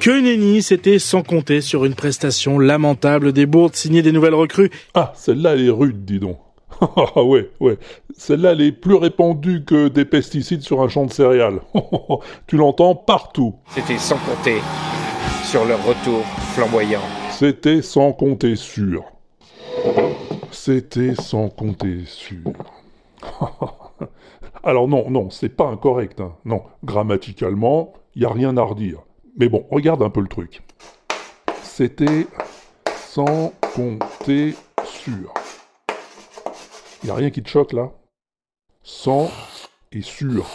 Que nenni, c'était sans compter sur une prestation lamentable des bourdes signées des nouvelles recrues. Ah, celle-là, elle est rude, dis donc. Ah ouais, ouais. Celle-là, elle est plus répandue que des pesticides sur un champ de céréales. tu l'entends partout. C'était sans compter sur leur retour flamboyant. C'était sans compter sur. C'était sans compter sur. Alors non, non, c'est pas incorrect. Hein. Non, grammaticalement, il y a rien à redire. Mais bon, regarde un peu le truc. C'était sans compter sur. Il n'y a rien qui te choque là? Sans et sur.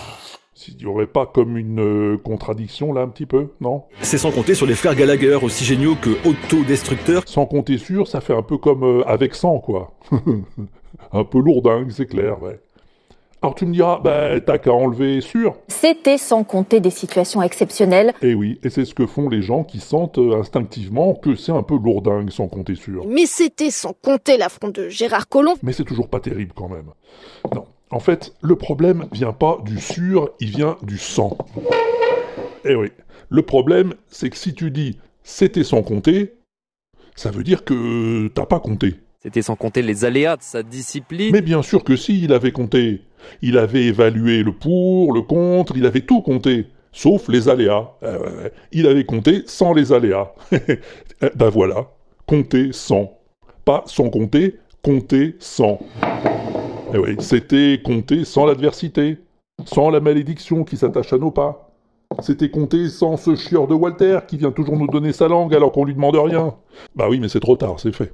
S'il n'y aurait pas comme une euh, contradiction là un petit peu, non? C'est sans compter sur les frères Gallagher, aussi géniaux que autodestructeurs. Sans compter sur, ça fait un peu comme euh, avec sans quoi. un peu lourdingue, c'est clair, ouais. Alors tu me diras, bah, t'as qu'à enlever sur. C'était sans compter des situations exceptionnelles. Eh oui, et c'est ce que font les gens qui sentent euh, instinctivement que c'est un peu lourdingue sans compter sur. Mais c'était sans compter l'affront de Gérard Collomb. Mais c'est toujours pas terrible quand même. Non, en fait, le problème vient pas du sur, il vient du sans. Eh oui, le problème, c'est que si tu dis c'était sans compter, ça veut dire que t'as pas compté. C'était sans compter les aléas de sa discipline. Mais bien sûr que si, il avait compté. Il avait évalué le pour, le contre, il avait tout compté, sauf les aléas. Euh, il avait compté sans les aléas. ben voilà, compter sans. Pas sans compter, compter sans. Eh c'était compter sans l'adversité, sans la malédiction qui s'attache à nos pas. C'était compter sans ce chieur de Walter qui vient toujours nous donner sa langue alors qu'on lui demande rien. Bah oui, mais c'est trop tard, c'est fait.